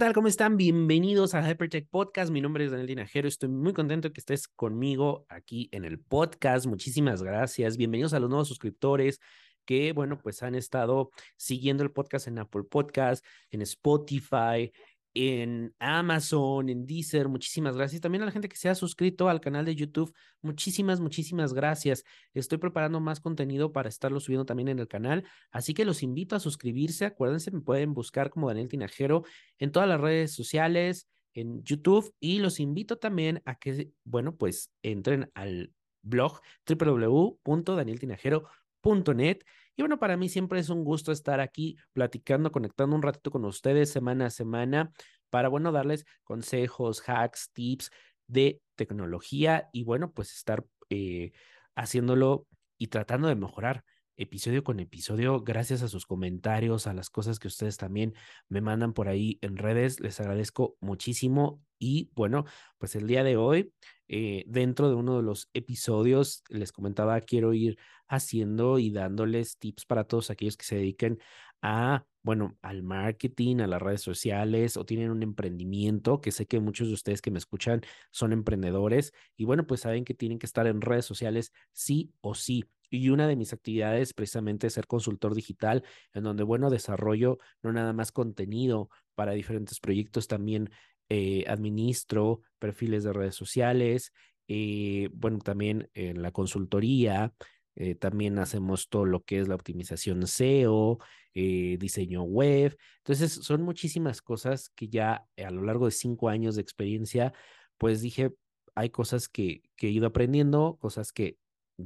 tal? ¿Cómo están? Bienvenidos a Hypertech Podcast. Mi nombre es Daniel Tinajero. Estoy muy contento que estés conmigo aquí en el podcast. Muchísimas gracias. Bienvenidos a los nuevos suscriptores que, bueno, pues han estado siguiendo el podcast en Apple Podcast, en Spotify, en Amazon, en Deezer. Muchísimas gracias. También a la gente que se ha suscrito al canal de YouTube. Muchísimas, muchísimas gracias. Estoy preparando más contenido para estarlo subiendo también en el canal. Así que los invito a suscribirse. Acuérdense, me pueden buscar como Daniel Tinajero en todas las redes sociales, en YouTube. Y los invito también a que, bueno, pues entren al blog www.danieltinajero.net y bueno, para mí siempre es un gusto estar aquí platicando, conectando un ratito con ustedes semana a semana para, bueno, darles consejos, hacks, tips de tecnología y, bueno, pues estar eh, haciéndolo y tratando de mejorar episodio con episodio, gracias a sus comentarios, a las cosas que ustedes también me mandan por ahí en redes. Les agradezco muchísimo. Y bueno, pues el día de hoy, eh, dentro de uno de los episodios, les comentaba, quiero ir haciendo y dándoles tips para todos aquellos que se dediquen a, bueno, al marketing, a las redes sociales o tienen un emprendimiento, que sé que muchos de ustedes que me escuchan son emprendedores y bueno, pues saben que tienen que estar en redes sociales sí o sí. Y una de mis actividades precisamente es ser consultor digital, en donde, bueno, desarrollo no nada más contenido para diferentes proyectos, también eh, administro perfiles de redes sociales, eh, bueno, también en la consultoría, eh, también hacemos todo lo que es la optimización SEO, diseño web. Entonces, son muchísimas cosas que ya a lo largo de cinco años de experiencia, pues dije, hay cosas que, que he ido aprendiendo, cosas que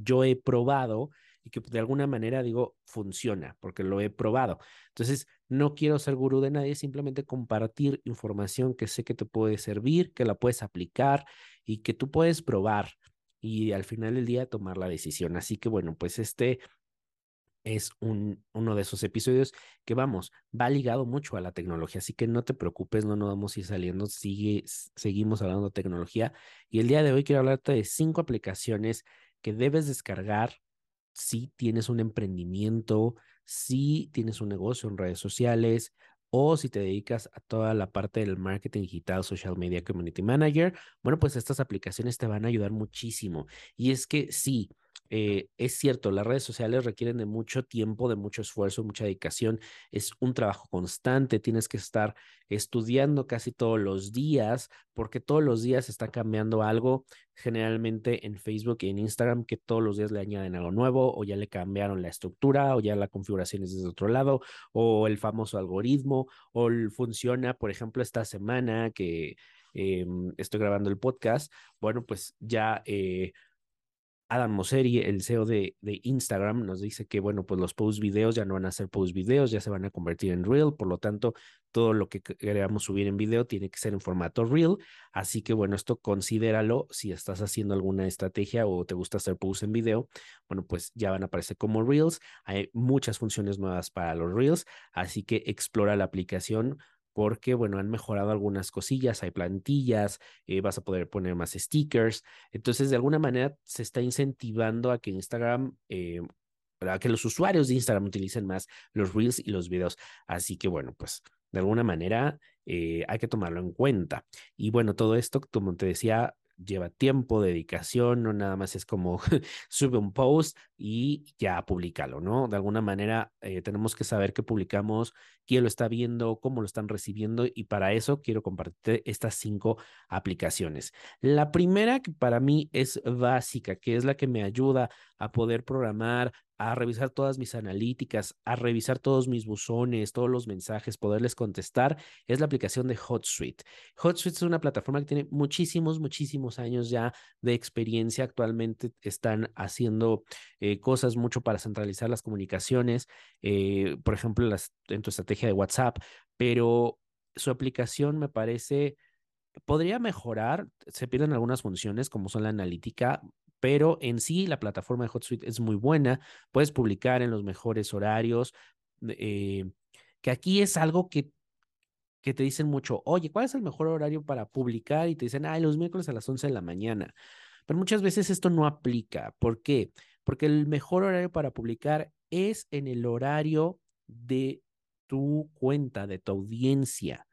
yo he probado y que de alguna manera digo, funciona, porque lo he probado. Entonces, no quiero ser gurú de nadie, simplemente compartir información que sé que te puede servir, que la puedes aplicar y que tú puedes probar y al final del día tomar la decisión. Así que bueno, pues este es un, uno de esos episodios que vamos, va ligado mucho a la tecnología, así que no te preocupes, no nos vamos a ir saliendo, sigue, seguimos hablando de tecnología y el día de hoy quiero hablarte de cinco aplicaciones que debes descargar si tienes un emprendimiento, si tienes un negocio en redes sociales o si te dedicas a toda la parte del marketing digital, social media, community manager, bueno, pues estas aplicaciones te van a ayudar muchísimo. Y es que sí, eh, es cierto, las redes sociales requieren de mucho tiempo, de mucho esfuerzo, mucha dedicación. Es un trabajo constante, tienes que estar estudiando casi todos los días, porque todos los días está cambiando algo, generalmente en Facebook y en Instagram, que todos los días le añaden algo nuevo, o ya le cambiaron la estructura, o ya la configuración es desde otro lado, o el famoso algoritmo, o funciona, por ejemplo, esta semana que em, estoy grabando el podcast, bueno, pues ya... Eh, Adam Mosseri, el CEO de, Instagram, nos dice que, bueno, pues los post videos ya no van a ser post videos, ya se van a convertir en reel, por lo tanto, todo lo que queramos subir en video tiene que ser en formato reel. Así que, bueno, esto considéralo si estás haciendo alguna estrategia o te gusta hacer posts en video, bueno, pues ya van a aparecer como reels. Hay muchas funciones nuevas para los reels, así que explora la aplicación porque, bueno, han mejorado algunas cosillas, hay plantillas, eh, vas a poder poner más stickers. Entonces, de alguna manera se está incentivando a que Instagram, eh, a que los usuarios de Instagram utilicen más los reels y los videos. Así que, bueno, pues de alguna manera eh, hay que tomarlo en cuenta. Y bueno, todo esto, como te decía, lleva tiempo, dedicación, no nada más es como sube un post y ya públicalo, ¿no? De alguna manera eh, tenemos que saber qué publicamos, quién lo está viendo, cómo lo están recibiendo y para eso quiero compartir estas cinco aplicaciones. La primera que para mí es básica, que es la que me ayuda a poder programar, a revisar todas mis analíticas, a revisar todos mis buzones, todos los mensajes, poderles contestar, es la aplicación de HotSuite. HotSuite es una plataforma que tiene muchísimos, muchísimos años ya de experiencia. Actualmente están haciendo eh, cosas mucho para centralizar las comunicaciones, eh, por ejemplo, en tu estrategia de WhatsApp, pero su aplicación me parece podría mejorar, se pierden algunas funciones como son la analítica, pero en sí la plataforma de HotSuite es muy buena, puedes publicar en los mejores horarios, eh, que aquí es algo que, que te dicen mucho, oye, ¿cuál es el mejor horario para publicar? Y te dicen, ay, los miércoles a las 11 de la mañana. Pero muchas veces esto no aplica. ¿Por qué? Porque el mejor horario para publicar es en el horario de tu cuenta, de tu audiencia.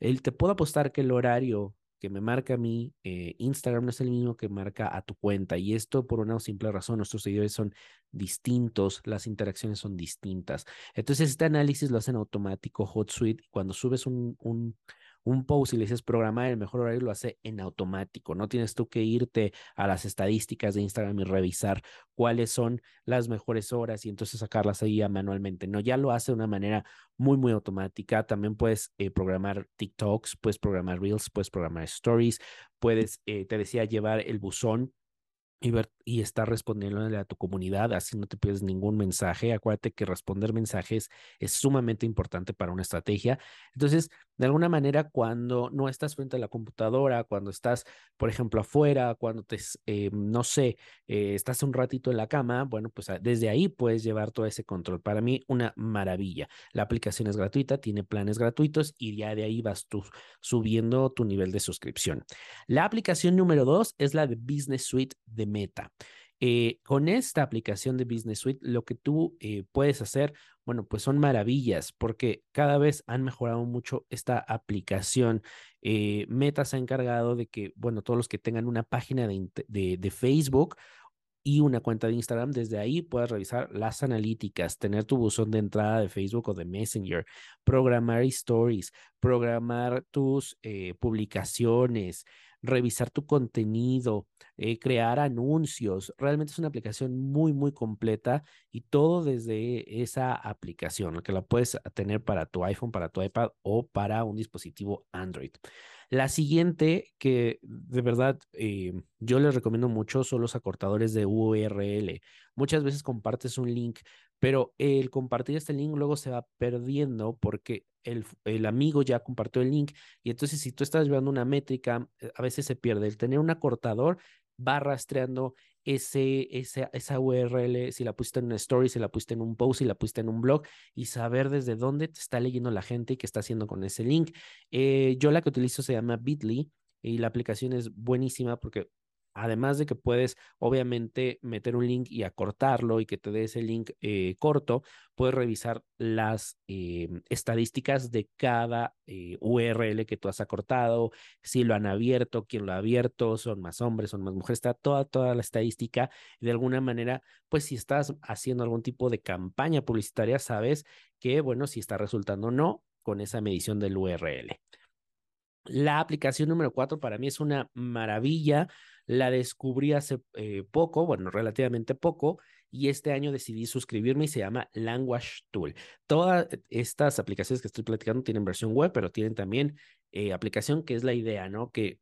El, te puedo apostar que el horario que me marca a mí, eh, Instagram no es el mismo que marca a tu cuenta. Y esto por una simple razón, nuestros seguidores son distintos, las interacciones son distintas. Entonces, este análisis lo hacen automático HotSuite. Cuando subes un, un, un post y le dices programar el mejor horario, lo hace en automático. No tienes tú que irte a las estadísticas de Instagram y revisar cuáles son las mejores horas y entonces sacarlas ahí manualmente. No, ya lo hace de una manera muy, muy automática. También puedes eh, programar TikToks, puedes programar Reels, puedes programar Stories, puedes, eh, te decía, llevar el buzón y, ver, y estar respondiéndole a tu comunidad, así no te pierdes ningún mensaje. Acuérdate que responder mensajes es sumamente importante para una estrategia. Entonces, de alguna manera, cuando no estás frente a la computadora, cuando estás, por ejemplo, afuera, cuando te, eh, no sé, eh, estás un ratito en la cama, bueno, pues ah, desde ahí puedes llevar todo ese control. Para mí, una maravilla. La aplicación es gratuita, tiene planes gratuitos y ya de ahí vas tú subiendo tu nivel de suscripción. La aplicación número dos es la de Business Suite de Meta. Eh, con esta aplicación de Business Suite, lo que tú eh, puedes hacer, bueno, pues son maravillas porque cada vez han mejorado mucho esta aplicación. Eh, Meta se ha encargado de que, bueno, todos los que tengan una página de, Facebook y una cuenta de Instagram, desde ahí puedes revisar las analíticas, tener tu buzón de entrada de Facebook o de Messenger, programar stories, programar tus publicaciones, revisar tu contenido, eh, crear anuncios. Realmente es una aplicación muy, muy completa y todo desde esa aplicación, que la puedes tener para tu iPhone, para tu iPad o para un dispositivo Android. La siguiente que de verdad eh, yo les recomiendo mucho son los acortadores de URL. Muchas veces compartes un link, pero el compartir este link luego se va perdiendo porque el, el, amigo ya compartió el link y entonces si tú estás llevando una métrica, eh, a veces se pierde. El tener un acortador va rastreando ese, esa, esa URL, si la pusiste en una story, si la pusiste en un post, si la pusiste en un blog y saber desde dónde te está leyendo la gente y qué está haciendo con ese link. Eh, yo la que utilizo se llama Bitly y la aplicación es buenísima porque Además de que puedes, obviamente, meter un link y acortarlo y que te dé ese link eh, corto, puedes revisar las eh, estadísticas de cada eh, URL que tú has acortado, si lo han abierto, quién lo ha abierto, son más hombres, son más mujeres, está toda, toda la estadística. De alguna manera, pues si estás haciendo algún tipo de campaña publicitaria, sabes que, bueno, si está resultando o no con esa medición del URL. La aplicación número cuatro para mí es una maravilla la descubrí hace eh, poco, bueno, relativamente poco, y este año decidí suscribirme y se llama Language Tool. Todas estas aplicaciones que estoy platicando tienen versión web, pero tienen también eh, aplicación, que es la idea, ¿no? Que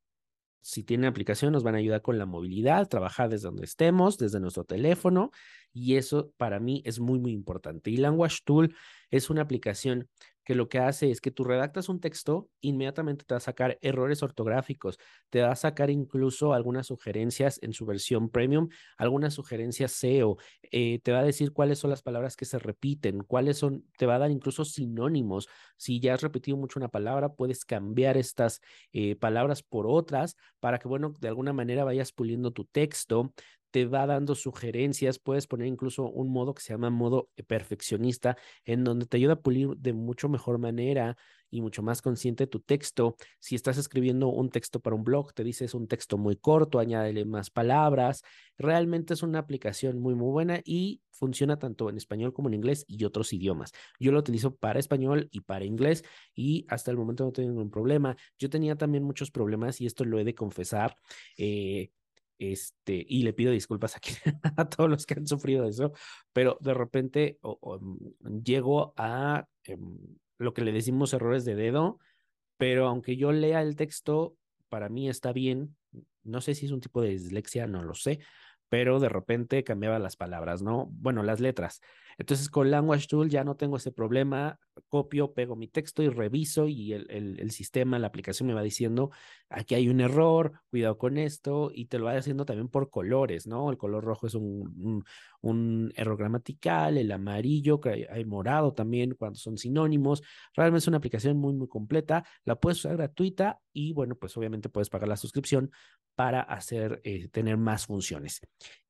si tienen aplicación nos van a ayudar con la movilidad, trabajar desde donde estemos, desde nuestro teléfono, y eso para mí es muy, muy importante. Y Language Tool es una aplicación que lo que hace es que tú redactas un texto, inmediatamente te va a sacar errores ortográficos, te va a sacar incluso algunas sugerencias en su versión premium, algunas sugerencias SEO, eh, te va a decir cuáles son las palabras que se repiten, cuáles son, te va a dar incluso sinónimos. Si ya has repetido mucho una palabra, puedes cambiar estas eh, palabras por otras para que, bueno, de alguna manera vayas puliendo tu texto te va dando sugerencias, puedes poner incluso un modo que se llama modo perfeccionista, en donde te ayuda a pulir de mucho mejor manera y mucho más consciente tu texto. Si estás escribiendo un texto para un blog, te dices un texto muy corto, añádele más palabras. Realmente es una aplicación muy, muy buena y funciona tanto en español como en inglés y otros idiomas. Yo lo utilizo para español y para inglés y hasta el momento no tengo ningún problema. Yo tenía también muchos problemas y esto lo he de confesar. Eh, este, y le pido disculpas a todos los que han sufrido eso, pero de repente mm, llego a em, lo que le decimos errores de dedo, pero aunque yo lea el texto, para mí está bien, no sé si es un tipo de dislexia, no lo sé, pero de repente cambiaba las palabras, ¿no? Bueno, las letras. Entonces con Language Tool ya no tengo ese problema, copio, pego mi texto y reviso y el, sistema, la aplicación me va diciendo, aquí hay un error, cuidado con esto, y te lo va haciendo también por colores, ¿no? El color rojo es un, un, error gramatical, el amarillo, que hay, morado también cuando son sinónimos. Realmente es una aplicación muy, muy completa, la puedes usar gratuita y bueno, pues obviamente puedes pagar la suscripción para hacer, eh, tener más funciones.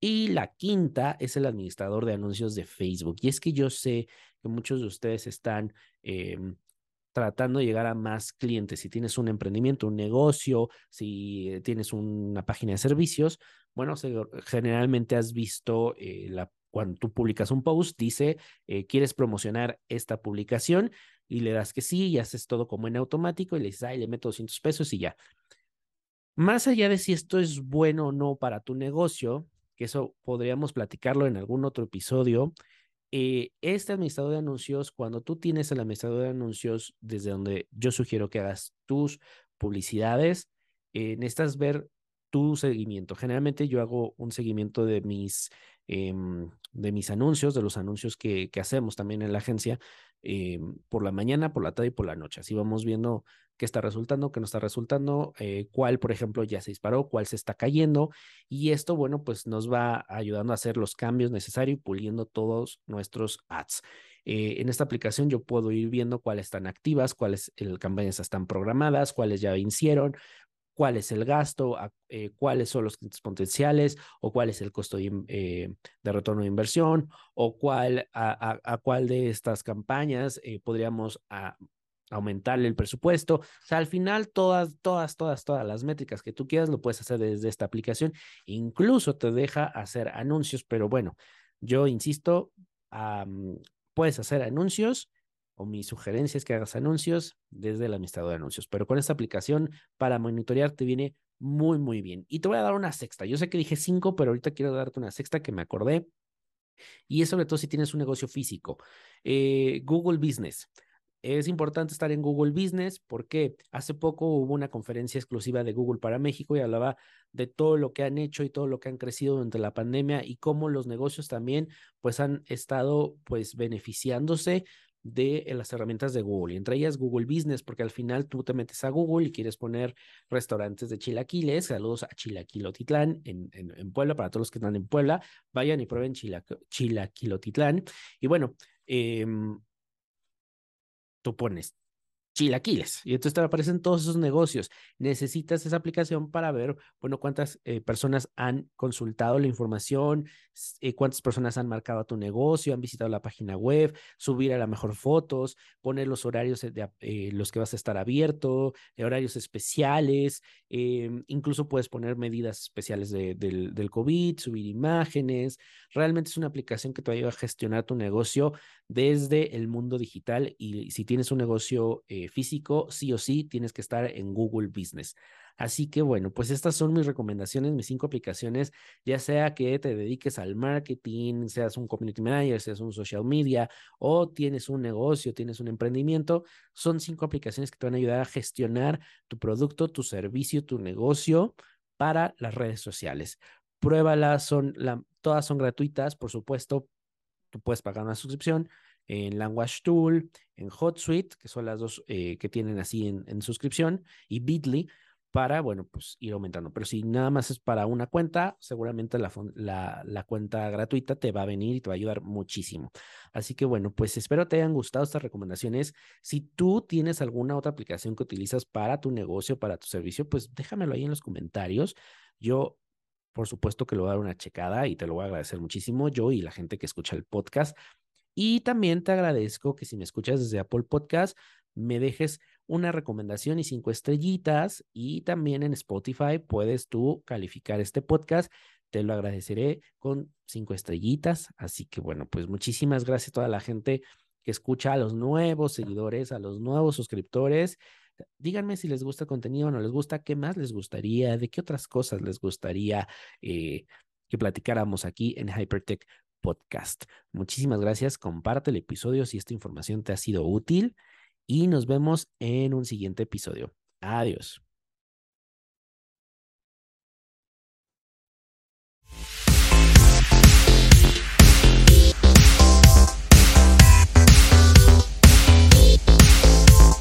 Y la quinta es el administrador de anuncios de Facebook. Y es que yo sé que muchos de ustedes están em, tratando de llegar a más clientes. Si tienes un emprendimiento, un negocio, si eh, tienes una página de servicios, bueno, generalmente has visto eh, la, cuando tú publicas un post, dice, ¿quieres promocionar esta publicación? Y le das que sí y haces todo como en automático y le dices, ay, le meto 200 pesos y ya. Más allá de si esto es bueno o no para tu negocio, que eso podríamos platicarlo en algún otro episodio, eh, este administrador de anuncios, cuando tú tienes el administrador de anuncios desde donde yo sugiero que hagas tus publicidades, eh, necesitas ver tu seguimiento. Generalmente yo hago un seguimiento de mis, em, de mis anuncios, de los anuncios que, que hacemos también en la agencia, em, por la mañana, por la tarde y por la noche. Así vamos viendo qué está resultando, qué no está resultando, eh, cuál, por ejemplo, ya se disparó, cuál se está cayendo. Y esto, bueno, pues nos va ayudando a hacer los cambios necesarios y puliendo todos nuestros ads. Eh, en esta aplicación yo puedo ir viendo cuáles están activas, cuáles el, campañas están programadas, cuáles ya vencieron, cuál es el gasto, eh, cuáles son los clientes potenciales o cuál es el costo de, retorno de inversión o cuál, a, cuál de estas campañas podríamos aumentarle el presupuesto. O sea, al final todas, todas, todas, todas las métricas que tú quieras lo puedes hacer desde esta aplicación. Incluso te deja hacer anuncios, pero bueno, yo insisto, puedes hacer anuncios o mi sugerencia es que hagas anuncios desde el administrador de anuncios, pero con esta aplicación para monitorear te viene muy, muy bien. Y te voy a dar una sexta. Yo sé que dije cinco, pero ahorita quiero darte una sexta que me acordé. Y es sobre todo si tienes un negocio físico. Eh, Google Business. Es importante estar en Google Business porque hace poco hubo una conferencia exclusiva de Google para México y hablaba de todo lo que han hecho y todo lo que han crecido durante la pandemia y cómo los negocios también pues han estado pues beneficiándose de las herramientas de Google, y entre ellas Google Business, porque al final tú te metes a Google y quieres poner restaurantes de chilaquiles, saludos a Chilaquilotitlán en, en, Puebla, para todos los que están en Puebla, vayan y prueben Chilaquilotitlán. Y bueno, eh, tú pones chilaquiles. Y entonces te aparecen todos esos negocios. Necesitas esa aplicación para ver, bueno, cuántas eh, personas han consultado la información, eh, cuántas personas han marcado a tu negocio, han visitado la página web, subir a la mejor fotos, poner los horarios de eh, los que vas a estar abierto, horarios especiales, em, incluso puedes poner medidas especiales del, del COVID, subir imágenes. Realmente es una aplicación que te ayuda a gestionar tu negocio desde el mundo digital y si tienes un negocio físico, sí o sí tienes que estar en Google Business. Así que bueno, pues estas son mis recomendaciones, mis cinco aplicaciones, ya sea que te dediques al marketing, seas un community manager, seas un social media o tienes un negocio, tienes un emprendimiento, son cinco aplicaciones que te van a ayudar a gestionar tu producto, tu servicio, tu negocio para las redes sociales. Pruébalas, son todas son gratuitas, por supuesto, tú puedes pagar una suscripción, en Language Tool, en HotSuite, que son las dos eh, que tienen así en, suscripción, y Bitly para, bueno, pues ir aumentando. Pero si nada más es para una cuenta, seguramente la, la, la, cuenta gratuita te va a venir y te va a ayudar muchísimo. Así que bueno, pues espero te hayan gustado estas recomendaciones. Si tú tienes alguna otra aplicación que utilizas para tu negocio, para tu servicio, pues déjamelo ahí en los comentarios. Yo por supuesto que lo voy a dar una checada y te lo voy a agradecer muchísimo, yo y la gente que escucha el podcast. Y también te agradezco que si me escuchas desde Apple Podcast, me dejes una recomendación y cinco estrellitas. Y también en Spotify puedes tú calificar este podcast. Te lo agradeceré con cinco estrellitas. Así que bueno, pues muchísimas gracias a toda la gente que escucha, a los nuevos seguidores, a los nuevos suscriptores. Díganme si les gusta el contenido o no les gusta, qué más les gustaría, de qué otras cosas les gustaría eh, que platicáramos aquí en Hypertech podcast. Muchísimas gracias. Comparte el episodio si esta información te ha sido útil y nos vemos en un siguiente episodio. Adiós.